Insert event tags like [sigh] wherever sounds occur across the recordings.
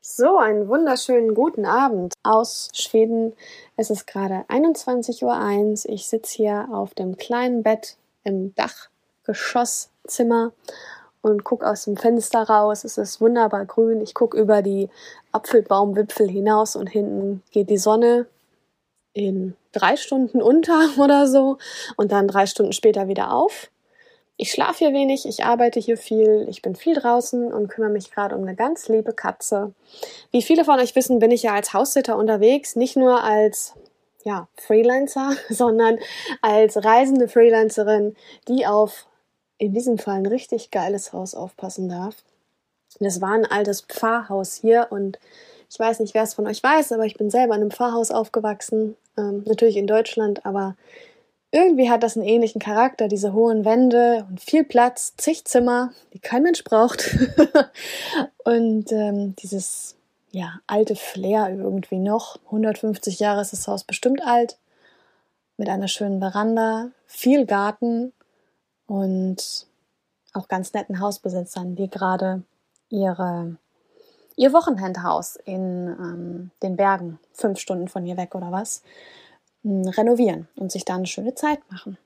So, einen wunderschönen guten Abend aus Schweden. Es ist gerade 21.01 Uhr. Ich sitze hier auf dem kleinen Bett im Dachgeschosszimmer und gucke aus dem Fenster raus. Es ist wunderbar grün. Ich gucke über die Apfelbaumwipfel hinaus und hinten geht die Sonne in drei Stunden unter [laughs] oder so und dann drei Stunden später wieder auf. Ich schlafe hier wenig, ich arbeite hier viel, ich bin viel draußen und kümmere mich gerade um eine ganz liebe Katze. Wie viele von euch wissen, bin ich ja als Haussitter unterwegs, nicht nur als ja, Freelancer, [laughs] sondern als reisende Freelancerin, die auf in diesem Fall ein richtig geiles Haus aufpassen darf. Das war ein altes Pfarrhaus hier und ich weiß nicht, wer es von euch weiß, aber ich bin selber in einem Pfarrhaus aufgewachsen, ähm, natürlich in Deutschland, aber irgendwie hat das einen ähnlichen Charakter, diese hohen Wände und viel Platz, zig Zimmer, die kein Mensch braucht. [laughs] und ähm, dieses ja, alte Flair irgendwie noch. 150 Jahre ist das Haus bestimmt alt. Mit einer schönen Veranda, viel Garten und auch ganz netten Hausbesitzern, die gerade ihre, ihr Wochenendhaus in ähm, den Bergen, fünf Stunden von hier weg oder was, renovieren und sich da eine schöne Zeit machen.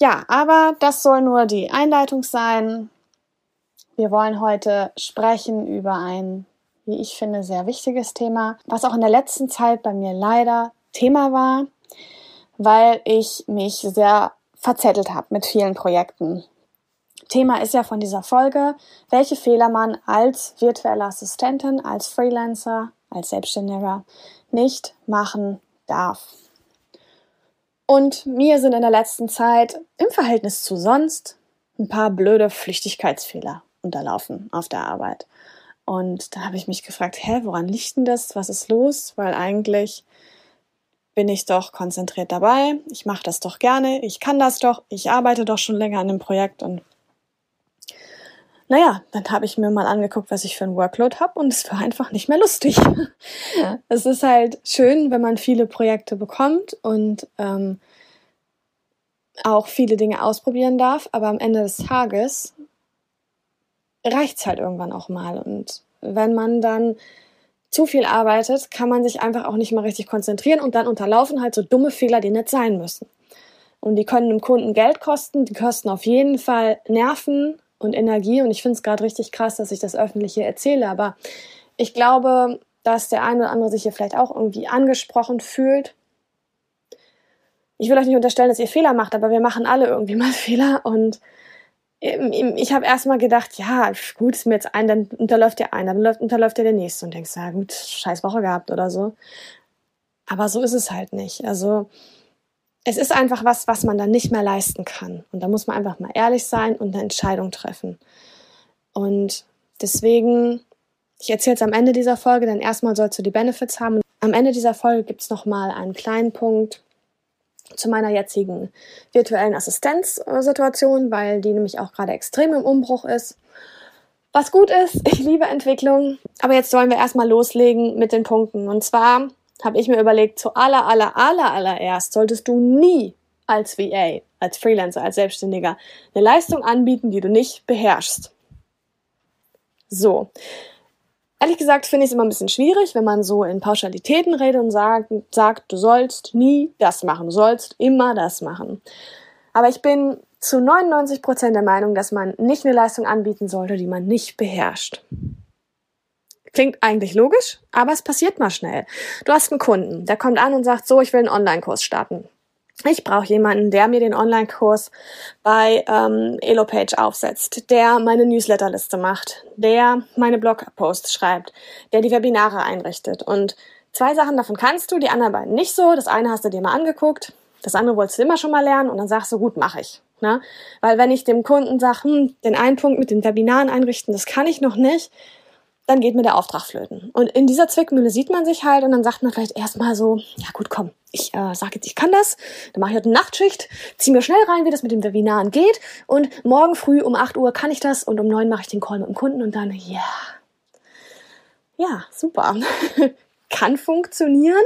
Ja, aber das soll nur die Einleitung sein. Wir wollen heute sprechen über ein, wie ich finde, sehr wichtiges Thema, was auch in der letzten Zeit bei mir leider Thema war, weil ich mich sehr verzettelt habe mit vielen Projekten. Thema ist ja von dieser Folge, welche Fehler man als virtuelle Assistentin, als Freelancer, als Selbstständiger nicht machen darf. Und mir sind in der letzten Zeit im Verhältnis zu sonst ein paar blöde Flüchtigkeitsfehler unterlaufen auf der Arbeit. Und da habe ich mich gefragt, hä, woran liegt denn das? Was ist los? Weil eigentlich bin ich doch konzentriert dabei. Ich mache das doch gerne. Ich kann das doch. Ich arbeite doch schon länger an dem Projekt und naja, dann habe ich mir mal angeguckt, was ich für ein Workload habe und es war einfach nicht mehr lustig. [laughs] Ja. Es ist halt schön, wenn man viele Projekte bekommt und ähm, auch viele Dinge ausprobieren darf, aber am Ende des Tages reicht's halt irgendwann auch mal. Und wenn man dann zu viel arbeitet, kann man sich einfach auch nicht mehr richtig konzentrieren und dann unterlaufen halt so dumme Fehler, die nicht sein müssen. Und die können dem Kunden Geld kosten, die kosten auf jeden Fall Nerven und Energie. Und ich finde es gerade richtig krass, dass ich das öffentlich hier erzähle. Aber ich glaube, dass der eine oder andere sich hier vielleicht auch irgendwie angesprochen fühlt. Ich will euch nicht unterstellen, dass ihr Fehler macht, aber wir machen alle irgendwie mal [laughs] Fehler. Und ich habe erstmal gedacht, ja, gut, ist mir jetzt ein, dann unterläuft der eine, dann unterläuft der der nächste und denkst, ja gut, scheiß Woche gehabt oder so. Aber so ist es halt nicht. Also es ist einfach was, was man dann nicht mehr leisten kann. Und da muss man einfach mal ehrlich sein und eine Entscheidung treffen. Und deswegen, ich erzähle es am Ende dieser Folge, denn erstmal sollst du die Benefits haben. Am Ende dieser Folge gibt es nochmal einen kleinen Punkt zu meiner jetzigen virtuellen Assistenzsituation, weil die nämlich auch gerade extrem im Umbruch ist. Was gut ist, [laughs] ich liebe Entwicklung. Aber jetzt sollen wir erstmal loslegen mit den Punkten. Und zwar habe ich mir überlegt, zu aller, aller, aller, allererst solltest du nie als VA, als Freelancer, als Selbstständiger eine Leistung anbieten, die du nicht beherrschst. So. Ehrlich gesagt finde ich es immer ein bisschen schwierig, wenn man so in Pauschalitäten redet und sagt, sagt, du sollst nie das machen, du sollst immer das machen. Aber ich bin zu 99 Prozent der Meinung, dass man nicht eine Leistung anbieten sollte, die man nicht beherrscht. Klingt eigentlich logisch, aber es passiert mal schnell. Du hast einen Kunden, der kommt an und sagt, so, ich will einen Online-Kurs starten. Ich brauche jemanden, der mir den Online-Kurs bei ähm, Elopage aufsetzt, der meine Newsletterliste macht, der meine Blogposts schreibt, der die Webinare einrichtet. Und zwei Sachen davon kannst du, die anderen beiden nicht so. Das eine hast du dir mal angeguckt, das andere wolltest du immer schon mal lernen und dann sagst du, gut, mache ich. Ne? Weil wenn ich dem Kunden sage, hm, den einen Punkt mit den Webinaren einrichten, das kann ich noch nicht, dann geht mir der Auftrag flöten. Und in dieser Zwickmühle sieht man sich halt und dann sagt man vielleicht erstmal so, ja gut, komm, ich äh, sage jetzt, ich kann das, dann mache ich heute eine Nachtschicht, zieh mir schnell rein, wie das mit dem Webinaren geht und morgen früh um 8 Uhr kann ich das und um 9 mache ich den Call mit dem Kunden und dann, ja, yeah. ja, super. [laughs] kann funktionieren,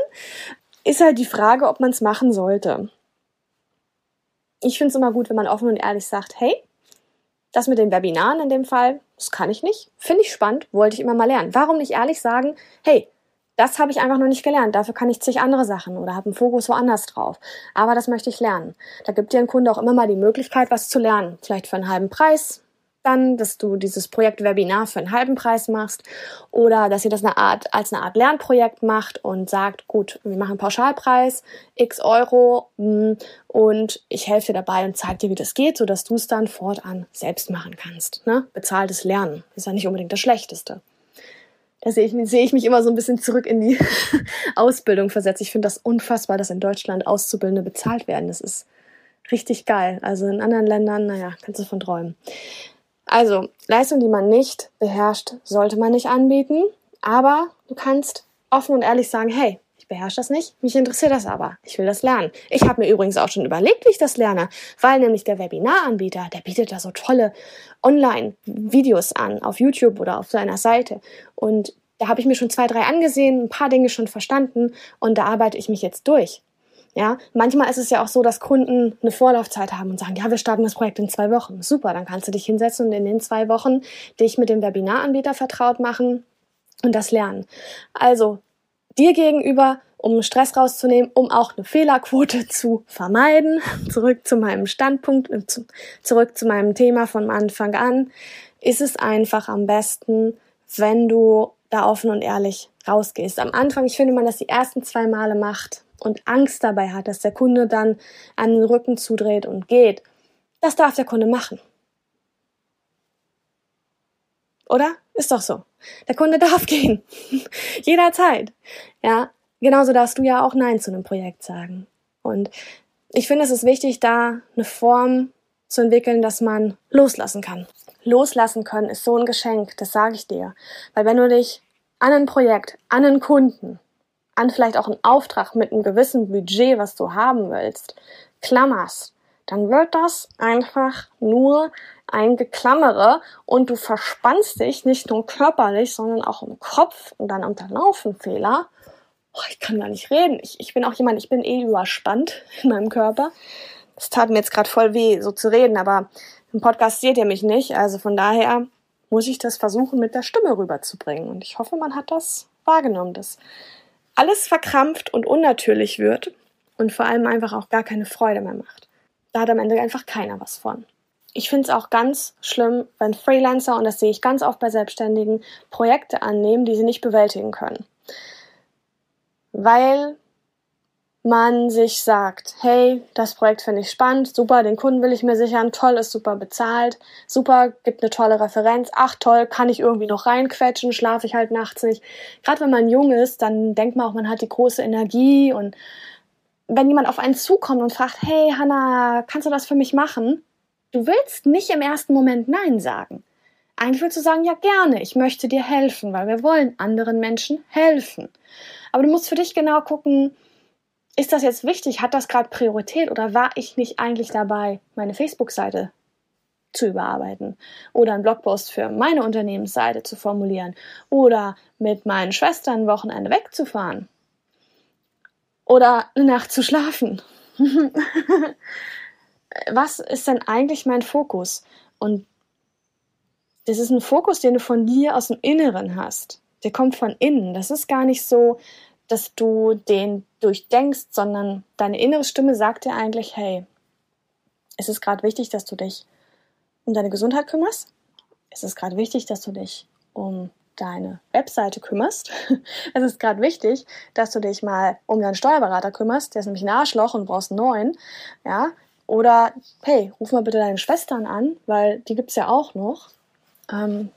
ist halt die Frage, ob man es machen sollte. Ich finde es immer gut, wenn man offen und ehrlich sagt, hey, Das mit den Webinaren in dem Fall, das kann ich nicht. Finde ich spannend, wollte ich immer mal lernen. Warum nicht ehrlich sagen, hey, das habe ich einfach noch nicht gelernt. Dafür kann ich zig andere Sachen oder habe einen Fokus woanders drauf. Aber das möchte ich lernen. Da gibt dir ein Kunde auch immer mal die Möglichkeit, was zu lernen. Vielleicht für einen halben Preis, dann, dass du dieses Projekt Webinar für einen halben Preis machst oder dass ihr das eine Art, als eine Art Lernprojekt macht und sagt, gut, wir machen Pauschalpreis, x Euro hm, und ich helfe dir dabei und zeige dir, wie das geht, sodass du es dann fortan selbst machen kannst. Ne? Bezahltes Lernen ist ja nicht unbedingt das Schlechteste. Da sehe ich, sehe ich mich immer so ein bisschen zurück in die [laughs] Ausbildung versetzt. Ich finde das unfassbar, dass in Deutschland Auszubildende bezahlt werden. Das ist richtig geil. Also in anderen Ländern, naja, kannst du von träumen. Also, Leistung, die man nicht beherrscht, sollte man nicht anbieten. Aber du kannst offen und ehrlich sagen, hey, ich beherrsche das nicht, mich interessiert das aber, ich will das lernen. Ich habe mir übrigens auch schon überlegt, wie ich das lerne, weil nämlich der Webinaranbieter, der bietet da so tolle Online-Videos an, auf YouTube oder auf seiner Seite. Und da habe ich mir schon zwei, drei angesehen, ein paar Dinge schon verstanden und da arbeite ich mich jetzt durch. Ja, manchmal ist es ja auch so, dass Kunden eine Vorlaufzeit haben und sagen, ja, wir starten das Projekt in zwei Wochen. Super, dann kannst du dich hinsetzen und in den zwei Wochen dich mit dem Webinaranbieter vertraut machen und das lernen. Also dir gegenüber, um Stress rauszunehmen, um auch eine Fehlerquote zu vermeiden. [laughs] Zurück zu meinem Standpunkt, äh, zurück zu meinem Thema von Anfang an, ist es einfach am besten, wenn du da offen und ehrlich rausgehst. Am Anfang, ich finde, man das die ersten zwei Male macht, und Angst dabei hat, dass der Kunde dann an den Rücken zudreht und geht, das darf der Kunde machen. Oder? Ist doch so. Der Kunde [laughs] darf gehen. Jederzeit. Ja. Genauso darfst du ja auch Nein zu einem Projekt sagen. Und ich finde, es ist wichtig, da eine Form zu entwickeln, dass man loslassen kann. Loslassen können ist so ein Geschenk, das sage ich dir. Weil wenn du dich an ein Projekt, an einen Kunden, an vielleicht auch einen Auftrag mit einem gewissen Budget, was du haben willst, klammerst, dann wird das einfach nur ein Geklammere und du verspannst dich nicht nur körperlich, sondern auch im Kopf und dann unterlaufen Fehler. Oh, ich kann gar nicht reden. Ich, ich bin auch jemand, ich bin eh überspannt in meinem Körper. Es tat mir jetzt gerade voll weh, so zu reden, aber im Podcast seht ihr mich nicht. Also von daher muss ich das versuchen, mit der Stimme rüberzubringen. Und ich hoffe, man hat das wahrgenommen, dass alles verkrampft und unnatürlich wird und vor allem einfach auch gar keine Freude mehr macht. Da hat am Ende einfach keiner was von. Ich finde es auch ganz schlimm, wenn Freelancer, und das sehe ich ganz oft bei Selbstständigen, Projekte annehmen, die sie nicht bewältigen können. Weil man sich sagt, hey, das Projekt finde ich spannend, super, den Kunden will ich mir sichern, toll, ist super bezahlt, super, gibt eine tolle Referenz, ach toll, kann ich irgendwie noch reinquetschen, schlafe ich halt nachts nicht. Gerade wenn man jung ist, dann denkt man auch, man hat die große Energie und wenn jemand auf einen zukommt und fragt, hey Hanna, kannst du das für mich machen? Du willst nicht im ersten Moment Nein sagen. Eigentlich willst du sagen, ja gerne, ich möchte dir helfen, weil wir wollen anderen Menschen helfen. Aber du musst für dich genau gucken, ist das jetzt wichtig? Hat das gerade Priorität oder war ich nicht eigentlich dabei, meine Facebook-Seite zu überarbeiten oder einen Blogpost für meine Unternehmensseite zu formulieren oder mit meinen Schwestern Wochenende wegzufahren oder eine Nacht zu schlafen? [laughs] Was ist denn eigentlich mein Fokus? Und das ist ein Fokus, den du von dir aus dem Inneren hast. Der kommt von innen. Das ist gar nicht so, dass du den durchdenkst, sondern deine innere Stimme sagt dir eigentlich, hey, es ist gerade wichtig, dass du dich um deine Gesundheit kümmerst. Es ist gerade wichtig, dass du dich um deine Webseite kümmerst. [laughs] es ist gerade wichtig, dass du dich mal um deinen Steuerberater kümmerst. Der ist nämlich ein Arschloch und brauchst einen neuen. Ja? Oder, hey, ruf mal bitte deine Schwestern an, weil die gibt's ja auch noch. Ähm,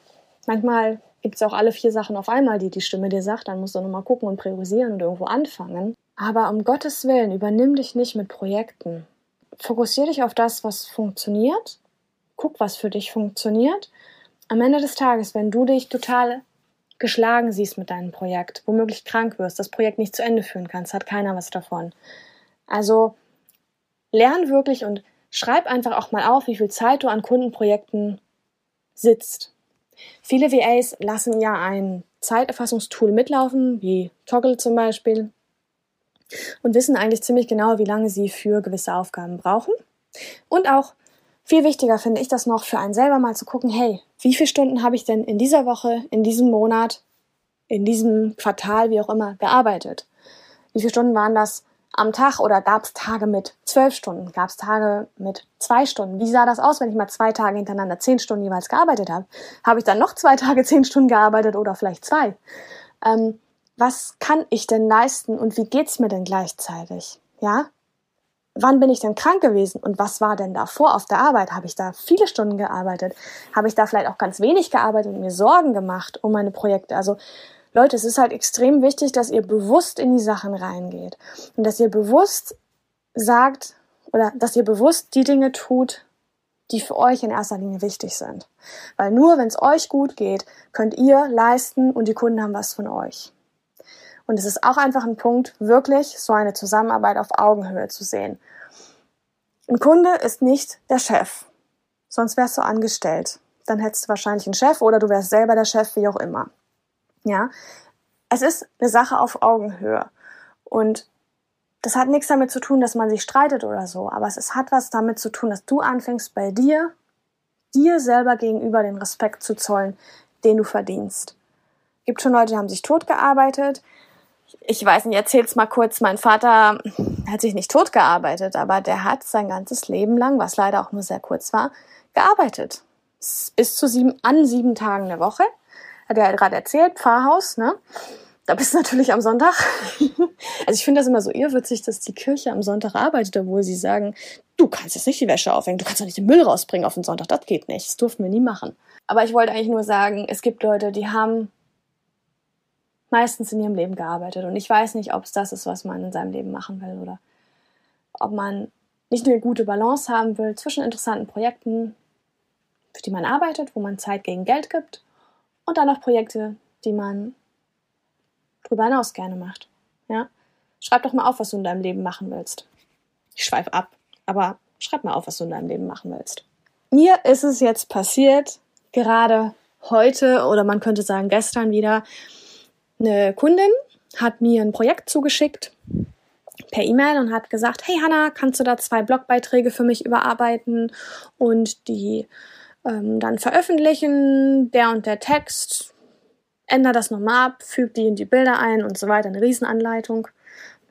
manchmal gibt es auch alle vier Sachen auf einmal, die die Stimme dir sagt. Dann musst du nochmal gucken und priorisieren und irgendwo anfangen. Aber um Gottes Willen, übernimm dich nicht mit Projekten. Fokussier dich auf das, was funktioniert. Guck, was für dich funktioniert. Am Ende des Tages, wenn du dich total geschlagen siehst mit deinem Projekt, womöglich krank wirst, das Projekt nicht zu Ende führen kannst, hat keiner was davon. Also lern wirklich und schreib einfach auch mal auf, wie viel Zeit du an Kundenprojekten sitzt. Viele VAs lassen ja ein Zeiterfassungstool mitlaufen, wie Toggle zum Beispiel, und wissen eigentlich ziemlich genau, wie lange sie für gewisse Aufgaben brauchen und auch Viel wichtiger finde ich das noch für einen selber mal zu gucken, hey, wie viele Stunden habe ich denn in dieser Woche, in diesem Monat, in diesem Quartal, wie auch immer, gearbeitet? Wie viele Stunden waren das am Tag oder gab es Tage mit zwölf Stunden? Gab es Tage mit zwei Stunden? Wie sah das aus, wenn ich mal zwei Tage hintereinander zehn Stunden jeweils gearbeitet habe? Habe ich dann noch zwei Tage zehn Stunden gearbeitet oder vielleicht zwei? Ähm, was kann ich denn leisten und wie geht's mir denn gleichzeitig? Ja? Wann bin ich denn krank gewesen und was war denn davor auf der Arbeit? Habe ich da viele Stunden gearbeitet? Habe ich da vielleicht auch ganz wenig gearbeitet und mir Sorgen gemacht um meine Projekte? Also Leute, es ist halt extrem wichtig, dass ihr bewusst in die Sachen reingeht und dass ihr bewusst sagt oder dass ihr bewusst die Dinge tut, die für euch in erster Linie wichtig sind. Weil nur wenn es euch gut geht, könnt ihr leisten und die Kunden haben was von euch. Und es ist auch einfach ein Punkt, wirklich so eine Zusammenarbeit auf Augenhöhe zu sehen. Ein Kunde ist nicht der Chef. Sonst wärst du angestellt. Dann hättest du wahrscheinlich einen Chef oder du wärst selber der Chef, wie auch immer. Ja, es ist eine Sache auf Augenhöhe. Und das hat nichts damit zu tun, dass man sich streitet oder so, aber es hat was damit zu tun, dass du anfängst bei dir, dir selber gegenüber den Respekt zu zollen, den du verdienst. Gibt schon Leute, die haben sich totgearbeitet. Ich weiß nicht, erzähl's mal kurz. Mein Vater hat sich nicht totgearbeitet, aber der hat sein ganzes Leben lang, was leider auch nur sehr kurz war, gearbeitet. Bis zu sieben, an sieben Tagen der Woche hat er gerade erzählt, Pfarrhaus, ne? Da bist du natürlich am Sonntag. [laughs] also ich finde das immer so irrwitzig, dass die Kirche am Sonntag arbeitet, obwohl sie sagen, du kannst jetzt nicht die Wäsche aufhängen, du kannst doch nicht den Müll rausbringen auf den Sonntag, das geht nicht, das durften wir nie machen. Aber ich wollte eigentlich nur sagen, es gibt Leute, die haben meistens in ihrem Leben gearbeitet und ich weiß nicht, ob es das ist, was man in seinem Leben machen will oder ob man nicht nur eine gute Balance haben will zwischen interessanten Projekten, für die man arbeitet, wo man Zeit gegen Geld gibt und dann noch Projekte, die man drüber hinaus gerne macht. Ja? Schreib doch mal auf, was du in deinem Leben machen willst. Ich schweife ab, aber schreib mal auf, was du in deinem Leben machen willst. Mir ist es jetzt passiert, gerade heute oder man könnte sagen gestern wieder, eine Kundin hat mir ein Projekt zugeschickt per E-Mail und hat gesagt, hey Hanna, kannst du da zwei Blogbeiträge für mich überarbeiten und die ähm, dann veröffentlichen, der und der Text, ändere das nochmal ab, füge die in die Bilder ein und so weiter, eine Riesenanleitung.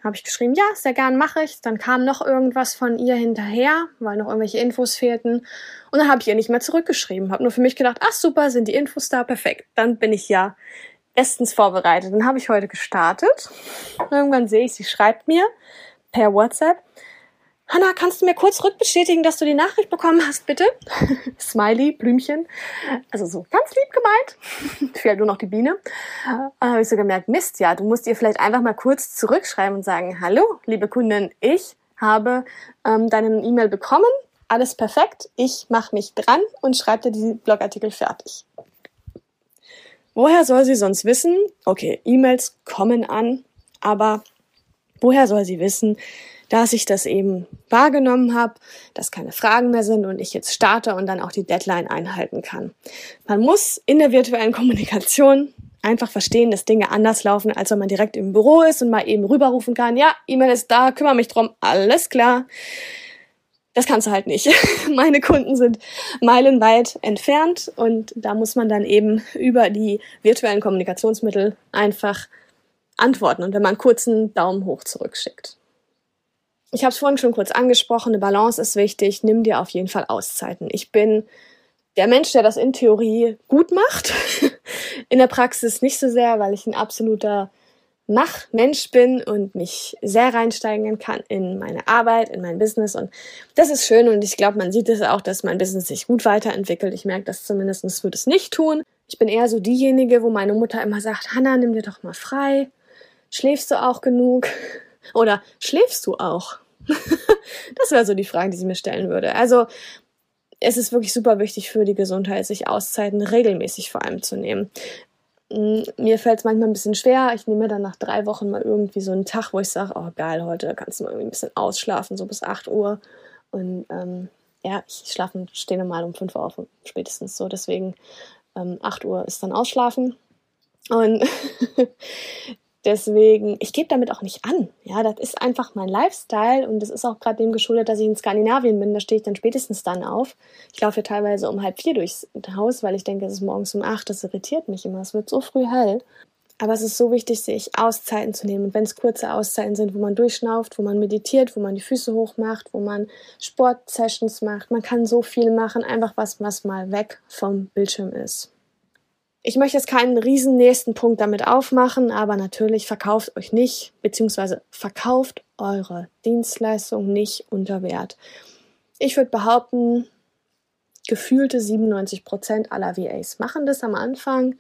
Habe ich geschrieben, ja, sehr gern mache ich. Dann kam noch irgendwas von ihr hinterher, weil noch irgendwelche Infos fehlten. Und dann habe ich ihr nicht mehr zurückgeschrieben. Habe nur für mich gedacht, ach super, sind die Infos da, perfekt. Dann bin ich ja bestens vorbereitet. Dann habe ich heute gestartet. Irgendwann sehe ich, sie schreibt mir per WhatsApp, Hanna, kannst du mir kurz rückbestätigen, dass du die Nachricht bekommen hast, bitte? [laughs] Smiley, Blümchen. Also so ganz lieb gemeint. [laughs] Fehlt nur noch die Biene. Äh, habe ich so gemerkt, Mist, ja, du musst ihr vielleicht einfach mal kurz zurückschreiben und sagen, hallo, liebe Kundin, ich habe ähm, deinen E-Mail bekommen. Alles perfekt. Ich mache mich dran und schreibe dir die Blogartikel fertig. Woher soll sie sonst wissen? Okay, E-Mails kommen an, aber woher soll sie wissen, dass ich das eben wahrgenommen habe, dass keine Fragen mehr sind und ich jetzt starte und dann auch die Deadline einhalten kann. Man muss in der virtuellen Kommunikation einfach verstehen, dass Dinge anders laufen, als wenn man direkt im Büro ist und mal eben rüberrufen kann, ja, E-Mail ist da, kümmere mich drum, alles klar. Das kannst du halt nicht. [laughs] Meine Kunden sind meilenweit entfernt und da muss man dann eben über die virtuellen Kommunikationsmittel einfach antworten und wenn man kurzen Daumen hoch zurückschickt ich habe es vorhin schon kurz angesprochen, eine Balance ist wichtig. Nimm dir auf jeden Fall Auszeiten. Ich bin der Mensch, der das in Theorie gut macht. [laughs] in der Praxis nicht so sehr, weil ich ein absoluter Machmensch bin und mich sehr reinsteigen kann in meine Arbeit, in mein Business. Und das ist schön und ich glaube, man sieht es auch, dass mein Business sich gut weiterentwickelt. Ich merke das zumindest, es wird es nicht tun. Ich bin eher so diejenige, wo meine Mutter immer sagt, Hanna, nimm dir doch mal frei. Schläfst du auch genug? [laughs] Oder schläfst du auch? [laughs] das wäre so die Frage, die sie mir stellen würde. Also es ist wirklich super wichtig für die Gesundheit, sich Auszeiten regelmäßig vor allem zu nehmen. Mm, mir fällt es manchmal ein bisschen schwer. Ich nehme dann nach drei Wochen mal irgendwie so einen Tag, wo ich sage, oh geil, heute kannst du mal irgendwie ein bisschen ausschlafen, so bis 8 Uhr. Und ähm, ja, ich schlafe, stehe normal um 5 Uhr auf, spätestens so. Deswegen ähm, 8 Uhr ist dann Ausschlafen. Und [laughs] Deswegen, ich gebe damit auch nicht an. Ja, das ist einfach mein Lifestyle und das ist auch gerade dem geschuldet, dass ich in Skandinavien bin. Da stehe ich dann spätestens dann auf. Ich laufe ja teilweise um halb vier durchs Haus, weil ich denke, es ist morgens um acht. Das irritiert mich immer. Es wird so früh hell. Aber es ist so wichtig, sich Auszeiten zu nehmen. Und wenn es kurze Auszeiten sind, wo man durchschnauft, wo man meditiert, wo man die Füße hoch macht, wo man Sportsessions macht, man kann so viel machen, einfach was, was mal weg vom Bildschirm ist. Ich möchte jetzt keinen riesen nächsten Punkt damit aufmachen, aber natürlich verkauft euch nicht, beziehungsweise verkauft eure Dienstleistung nicht unter Wert. Ich würde behaupten, gefühlte 97 Prozent aller VAs machen das am Anfang,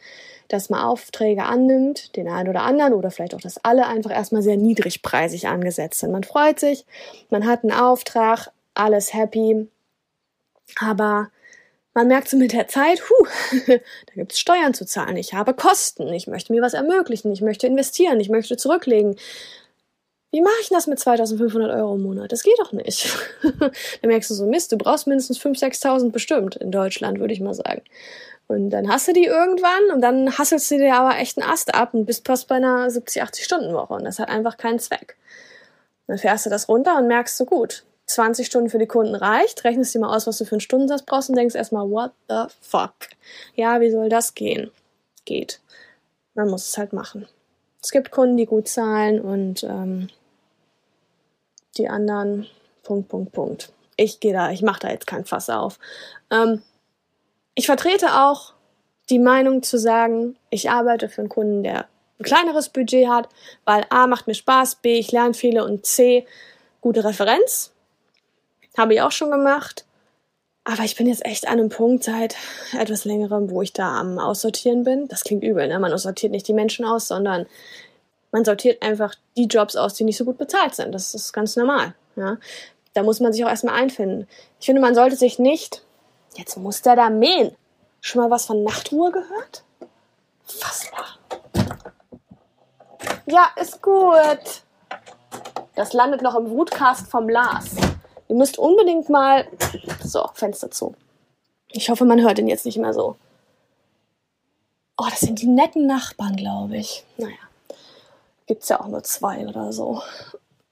dass man Aufträge annimmt, den einen oder anderen oder vielleicht auch, dass alle einfach erstmal sehr niedrigpreisig angesetzt sind. Man freut sich, man hat einen Auftrag, alles happy, aber man merkt so mit der Zeit, huh, [laughs] da gibt es Steuern zu zahlen, ich habe Kosten, ich möchte mir was ermöglichen, ich möchte investieren, ich möchte zurücklegen. Wie mache ich das mit 2500 Euro im Monat? Das geht doch nicht. [laughs] da merkst du so, Mist, du brauchst mindestens 5.000, 6.000 bestimmt in Deutschland, würde ich mal sagen. Und dann hast du die irgendwann und dann hasselst du dir aber echt einen Ast ab und bist fast bei einer 70, 80 Stunden Woche und das hat einfach keinen Zweck. Dann fährst du das runter und merkst so gut, 20 Stunden für die Kunden reicht, rechnest dir mal aus, was du für einen Stundensatz brauchst und denkst erstmal, what the fuck? Ja, wie soll das gehen? Geht. Man muss es halt machen. Es gibt Kunden, die gut zahlen und ähm, die anderen, Punkt, Punkt, Punkt. Ich gehe da, ich mache da jetzt kein Fass auf. Ähm, ich vertrete auch die Meinung zu sagen, ich arbeite für einen Kunden, der ein kleineres Budget hat, weil A macht mir Spaß, B ich lerne viele und C gute Referenz. Habe ich auch schon gemacht. Aber ich bin jetzt echt an einem Punkt seit etwas längerem, wo ich da am Aussortieren bin. Das klingt übel, ne? Man sortiert nicht die Menschen aus, sondern man sortiert einfach die Jobs aus, die nicht so gut bezahlt sind. Das ist ganz normal. Ja? Da muss man sich auch erstmal einfinden. Ich finde, man sollte sich nicht. Jetzt muss der da mähen. Schon mal was von Nachtruhe gehört? Fassbar. Ja, ist gut. Das landet noch im Wutcast vom Lars. Ihr müsst unbedingt mal. So, Fenster zu. Ich hoffe, man hört ihn jetzt nicht mehr so. Oh, das sind die netten Nachbarn, glaube ich. Naja, gibt's ja auch nur zwei oder so.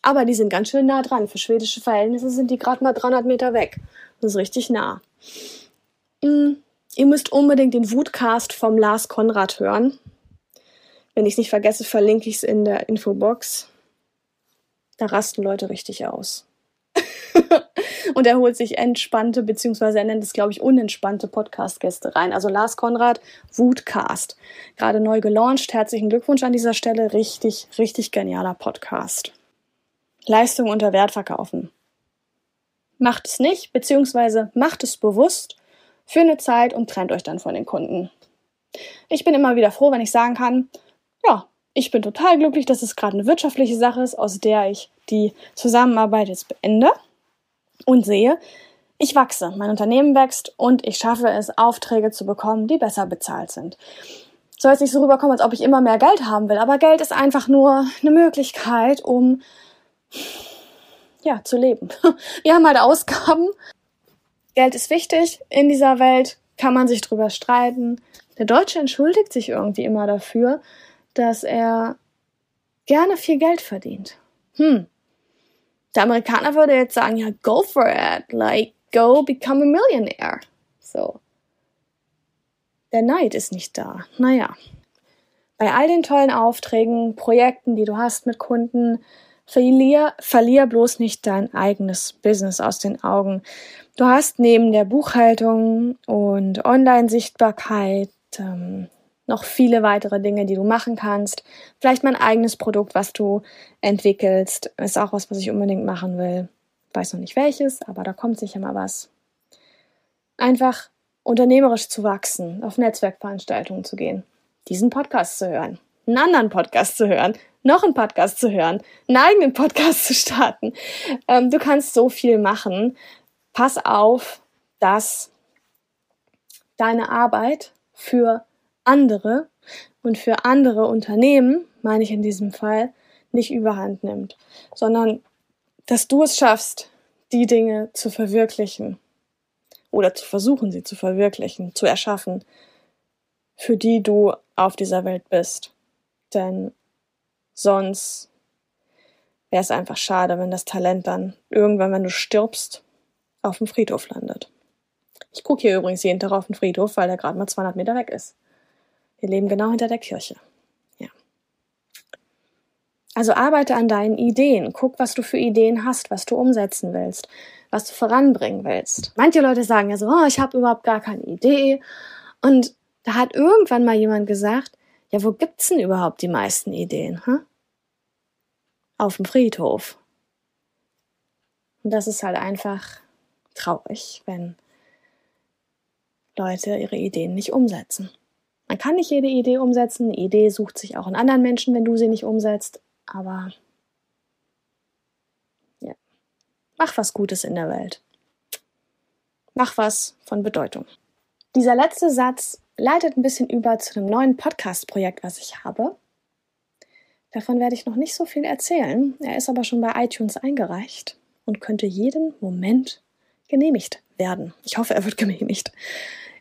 Aber die sind ganz schön nah dran. Für schwedische Verhältnisse sind die gerade mal 300 Meter weg. Das ist richtig nah. Mhm. Ihr müsst unbedingt den Wutcast vom Lars Konrad hören. Wenn ich es nicht vergesse, verlinke ich es in der Infobox. Da rasten Leute richtig aus. [laughs] und er holt sich entspannte, beziehungsweise er nennt es, glaube ich, unentspannte Podcast-Gäste rein. Also Lars Konrad, Wutcast. Gerade neu gelauncht. Herzlichen Glückwunsch an dieser Stelle. Richtig, richtig genialer Podcast. Leistung unter Wert verkaufen. Macht es nicht, beziehungsweise macht es bewusst für eine Zeit und trennt euch dann von den Kunden. Ich bin immer wieder froh, wenn ich sagen kann, ja, ich bin total glücklich, dass es gerade eine wirtschaftliche Sache ist, aus der ich die Zusammenarbeit jetzt beende und sehe, ich wachse, mein Unternehmen wächst und ich schaffe es, Aufträge zu bekommen, die besser bezahlt sind. Soll es nicht so rüberkommen, als ob ich immer mehr Geld haben will, aber Geld ist einfach nur eine Möglichkeit, um ja, zu leben. [laughs] Wir haben halt Ausgaben. Geld ist wichtig in dieser Welt, kann man sich drüber streiten. Der Deutsche entschuldigt sich irgendwie immer dafür, dass er gerne viel Geld verdient. Hm, der Amerikaner würde jetzt sagen, ja, go for it, like, go become a millionaire. So. Der Neid ist nicht da. Naja. Bei all den tollen Aufträgen, Projekten, die du hast mit Kunden, verlier, verlier bloß nicht dein eigenes Business aus den Augen. Du hast neben der Buchhaltung und Online-Sichtbarkeit ähm, noch viele weitere Dinge, die du machen kannst. Vielleicht mein eigenes Produkt, was du entwickelst, ist auch was, was ich unbedingt machen will. Weiß noch nicht welches, aber da kommt sicher mal was. Einfach unternehmerisch zu wachsen, auf Netzwerkveranstaltungen zu gehen, diesen Podcast zu hören, einen anderen Podcast zu hören, noch einen Podcast zu hören, einen eigenen Podcast zu starten. Ähm, du kannst so viel machen. Pass auf, dass deine Arbeit für andere und für andere Unternehmen, meine ich in diesem Fall, nicht überhand nimmt, sondern dass du es schaffst, die Dinge zu verwirklichen oder zu versuchen, sie zu verwirklichen, zu erschaffen, für die du auf dieser Welt bist. Denn Sonst wäre es einfach schade, wenn das Talent dann irgendwann, wenn du stirbst, auf dem Friedhof landet. Ich gucke hier übrigens jeden Tag auf den Friedhof, weil der gerade mal 200 Meter weg ist. Wir leben genau hinter der Kirche. Ja. Also arbeite an deinen Ideen. Guck, was du für Ideen hast, was du umsetzen willst, was du voranbringen willst. Manche Leute sagen ja so, oh, ich habe überhaupt gar keine Idee. Und da hat irgendwann mal jemand gesagt, ja, wo gibt's denn überhaupt die meisten Ideen? Huh? Auf dem Friedhof. Und das ist halt einfach traurig, wenn Leute ihre Ideen nicht umsetzen. Man kann nicht jede Idee umsetzen. Eine Idee sucht sich auch in anderen Menschen, wenn du sie nicht umsetzt. Aber ja, mach was Gutes in der Welt. Mach was von Bedeutung. Dieser letzte Satz leitet ein bisschen über zu einem neuen Podcast-Projekt, was ich habe. Davon werde ich noch nicht so viel erzählen. Er ist aber schon bei iTunes eingereicht und könnte jeden Moment genehmigt werden. Ich hoffe, er wird genehmigt.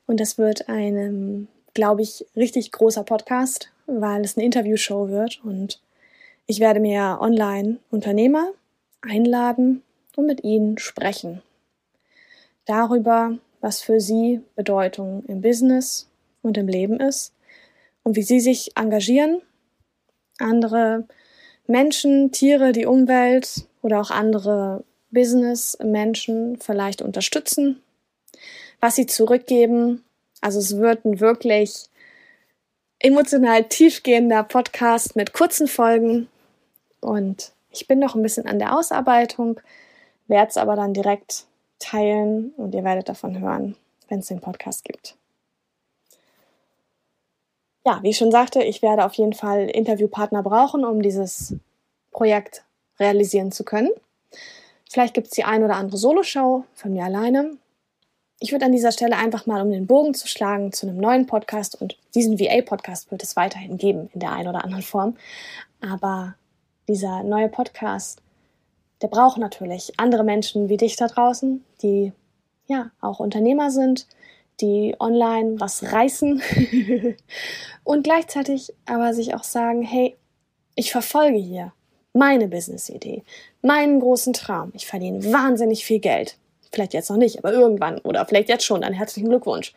Und das wird ein, glaube ich, richtig großer Podcast, weil es eine Interviewshow wird. Und ich werde mir online Unternehmer einladen und mit ihnen sprechen. Darüber, was für sie Bedeutung im Business und im Leben ist und wie sie sich engagieren, andere Menschen, Tiere, die Umwelt oder auch andere Business-Menschen vielleicht unterstützen, was sie zurückgeben. Also es wird ein wirklich emotional tiefgehender Podcast mit kurzen Folgen und ich bin noch ein bisschen an der Ausarbeitung, werde es aber dann direkt teilen und ihr werdet davon hören, wenn es den Podcast gibt. Ja, wie ich schon sagte, ich werde auf jeden Fall Interviewpartner brauchen, um dieses Projekt realisieren zu können. Vielleicht gibt es die ein oder andere Soloshow von mir alleine. Ich würde an dieser Stelle einfach mal, um den Bogen zu schlagen, zu einem neuen Podcast und diesen VA-Podcast wird es weiterhin geben in der einen oder anderen Form. Aber dieser neue Podcast, der braucht natürlich andere Menschen wie dich da draußen, die ja auch Unternehmer sind, die online was reißen [laughs] und gleichzeitig aber sich auch sagen, hey, ich verfolge hier meine Business-Idee, meinen großen Traum. Ich verdiene wahnsinnig viel Geld. Vielleicht jetzt noch nicht, aber irgendwann oder vielleicht jetzt schon. Dann herzlichen Glückwunsch.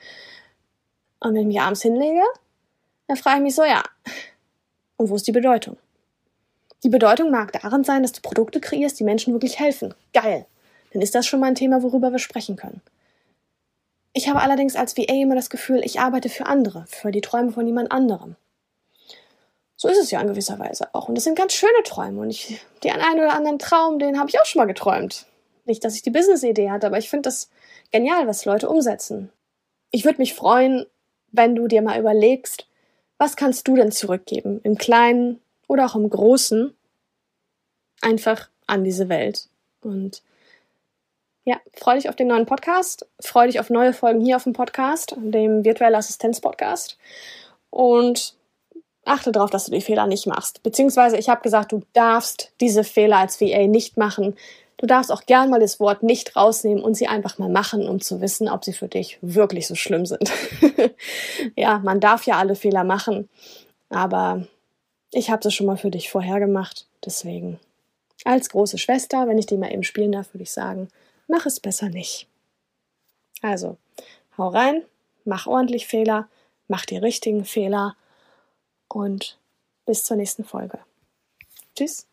Und wenn ich mich abends hinlege, dann frage ich mich so, ja, und wo ist die Bedeutung? Die Bedeutung mag darin sein, dass du Produkte kreierst, die Menschen wirklich helfen. Geil. Dann ist das schon mal ein Thema, worüber wir sprechen können. Ich habe allerdings als VA immer das Gefühl, ich arbeite für andere, für die Träume von jemand anderem. So ist es ja in gewisser Weise auch. Und das sind ganz schöne Träume. Und ich, den einen oder anderen Traum, den habe ich auch schon mal geträumt. Nicht, dass ich die Business-Idee hatte, aber ich finde das genial, was Leute umsetzen. Ich würde mich freuen, wenn du dir mal überlegst, was kannst du denn zurückgeben? Im Kleinen oder auch im Großen? Einfach an diese Welt. Und ja, freue dich auf den neuen Podcast. Freue dich auf neue Folgen hier auf dem Podcast, dem Virtuelle Assistenz Podcast. Und achte darauf, dass du die Fehler nicht machst. Beziehungsweise ich habe gesagt, du darfst diese Fehler als VA nicht machen. Du darfst auch gern mal das Wort nicht rausnehmen und sie einfach mal machen, um zu wissen, ob sie für dich wirklich so schlimm sind. [laughs] ja, man darf ja alle Fehler machen, aber ich habe das schon mal für dich vorher gemacht. Deswegen, als große Schwester, wenn ich die mal eben spielen darf, würde ich sagen, mach es besser nicht. Also, hau rein, mach ordentlich Fehler, mach die richtigen Fehler und bis zur nächsten Folge. Tschüss.